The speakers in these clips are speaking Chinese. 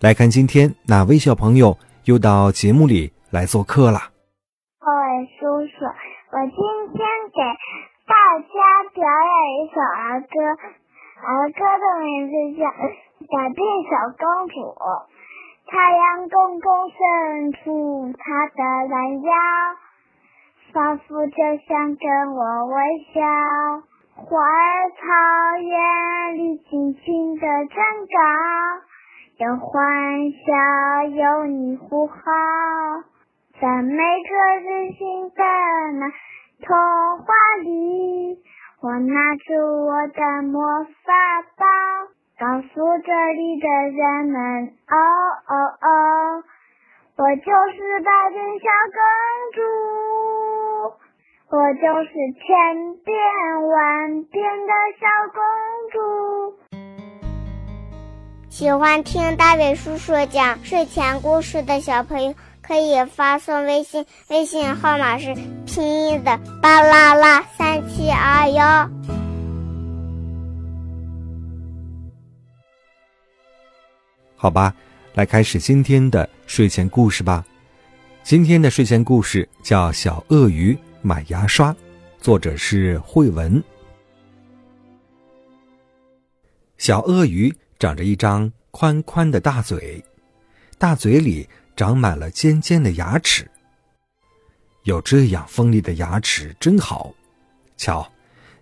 来看今天哪位小朋友又到节目里来做客了。大伟叔叔，我今天给大家表演一首儿歌，儿歌的名字叫《改变小公主》。太阳公公伸出他的懒腰，仿佛就想跟我微笑。花儿草原里尽情的长高，有欢笑，有你呼号，在每个日新的那童话里，我拿出我的魔法棒，告诉这里的人们，哦哦哦，我就是百变小公主。我就是千变万变的小公主。喜欢听大伟叔叔讲睡前故事的小朋友，可以发送微信，微信号码是拼音的巴拉拉三七二幺。好吧，来开始今天的睡前故事吧。今天的睡前故事叫《小鳄鱼》。买牙刷，作者是慧文。小鳄鱼长着一张宽宽的大嘴，大嘴里长满了尖尖的牙齿。有这样锋利的牙齿真好。瞧，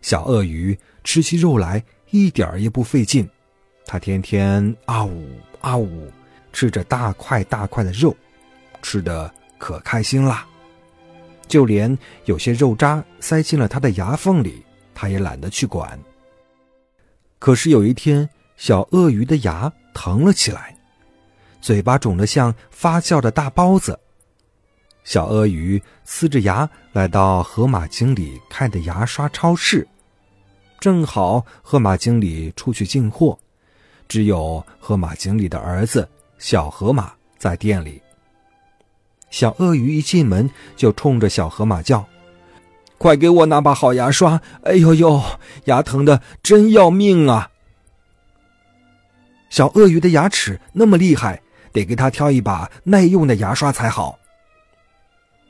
小鳄鱼吃起肉来一点儿也不费劲，它天天啊呜啊呜吃着大块大块的肉，吃的可开心啦。就连有些肉渣塞进了它的牙缝里，它也懒得去管。可是有一天，小鳄鱼的牙疼了起来，嘴巴肿得像发酵的大包子。小鳄鱼呲着牙来到河马经理开的牙刷超市，正好河马经理出去进货，只有河马经理的儿子小河马在店里。小鳄鱼一进门就冲着小河马叫：“快给我拿把好牙刷！哎呦呦，牙疼的真要命啊！”小鳄鱼的牙齿那么厉害，得给他挑一把耐用的牙刷才好。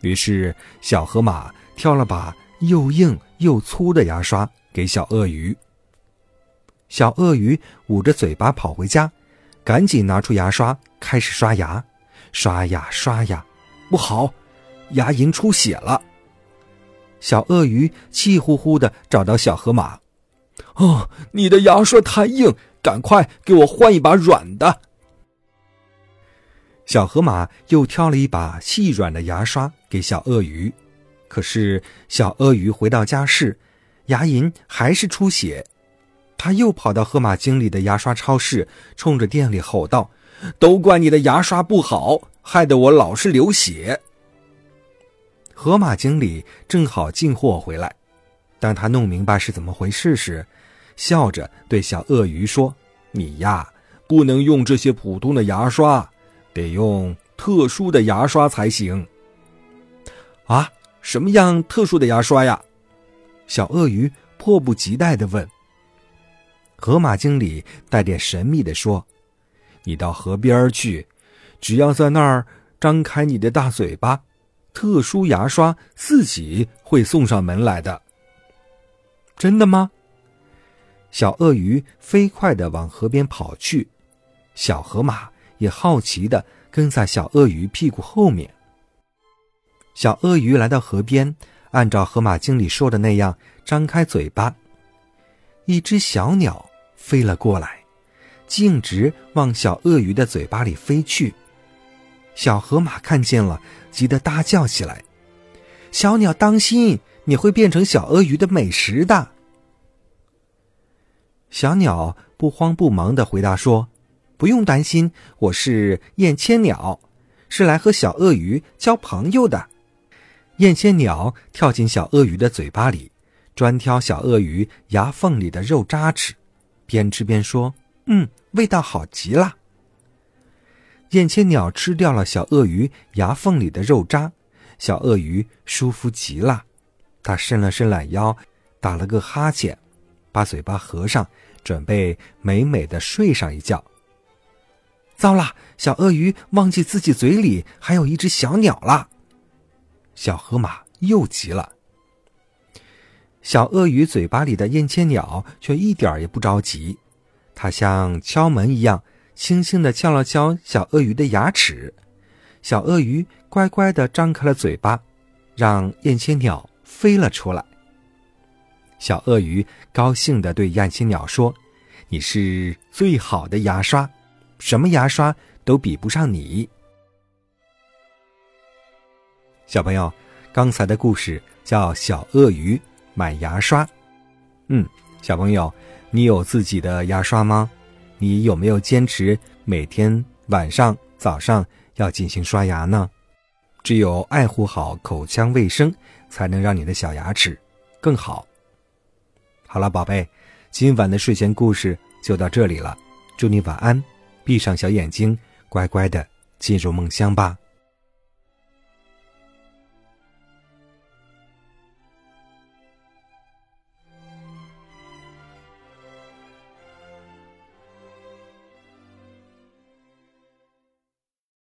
于是，小河马挑了把又硬又粗的牙刷给小鳄鱼。小鳄鱼捂着嘴巴跑回家，赶紧拿出牙刷开始刷牙，刷呀刷呀。不好，牙龈出血了。小鳄鱼气呼呼的找到小河马：“哦，你的牙刷太硬，赶快给我换一把软的。”小河马又挑了一把细软的牙刷给小鳄鱼，可是小鳄鱼回到家时，牙龈还是出血。他又跑到河马经理的牙刷超市，冲着店里吼道：“都怪你的牙刷不好！”害得我老是流血。河马经理正好进货回来，当他弄明白是怎么回事时，笑着对小鳄鱼说：“你呀，不能用这些普通的牙刷，得用特殊的牙刷才行。”啊，什么样特殊的牙刷呀？小鳄鱼迫不及待的问。河马经理带点神秘的说：“你到河边去。”只要在那儿张开你的大嘴巴，特殊牙刷自己会送上门来的。真的吗？小鳄鱼飞快的往河边跑去，小河马也好奇的跟在小鳄鱼屁股后面。小鳄鱼来到河边，按照河马经理说的那样张开嘴巴，一只小鸟飞了过来，径直往小鳄鱼的嘴巴里飞去。小河马看见了，急得大叫起来：“小鸟，当心！你会变成小鳄鱼的美食的。”小鸟不慌不忙的回答说：“不用担心，我是燕千鸟，是来和小鳄鱼交朋友的。”燕千鸟跳进小鳄鱼的嘴巴里，专挑小鳄鱼牙缝里的肉渣吃，边吃边说：“嗯，味道好极了。”燕千鸟吃掉了小鳄鱼牙缝里的肉渣，小鳄鱼舒服极了，它伸了伸懒腰，打了个哈欠，把嘴巴合上，准备美美的睡上一觉。糟了，小鳄鱼忘记自己嘴里还有一只小鸟了。小河马又急了。小鳄鱼嘴巴里的燕千鸟却一点也不着急，它像敲门一样，轻轻地敲了敲小鳄鱼的牙齿。小鳄鱼乖乖地张开了嘴巴，让燕千鸟飞了出来。小鳄鱼高兴地对燕千鸟说：“你是最好的牙刷，什么牙刷都比不上你。”小朋友，刚才的故事叫《小鳄鱼买牙刷》。嗯，小朋友，你有自己的牙刷吗？你有没有坚持每天晚上、早上要进行刷牙呢？只有爱护好口腔卫生，才能让你的小牙齿更好。好了，宝贝，今晚的睡前故事就到这里了。祝你晚安，闭上小眼睛，乖乖的进入梦乡吧。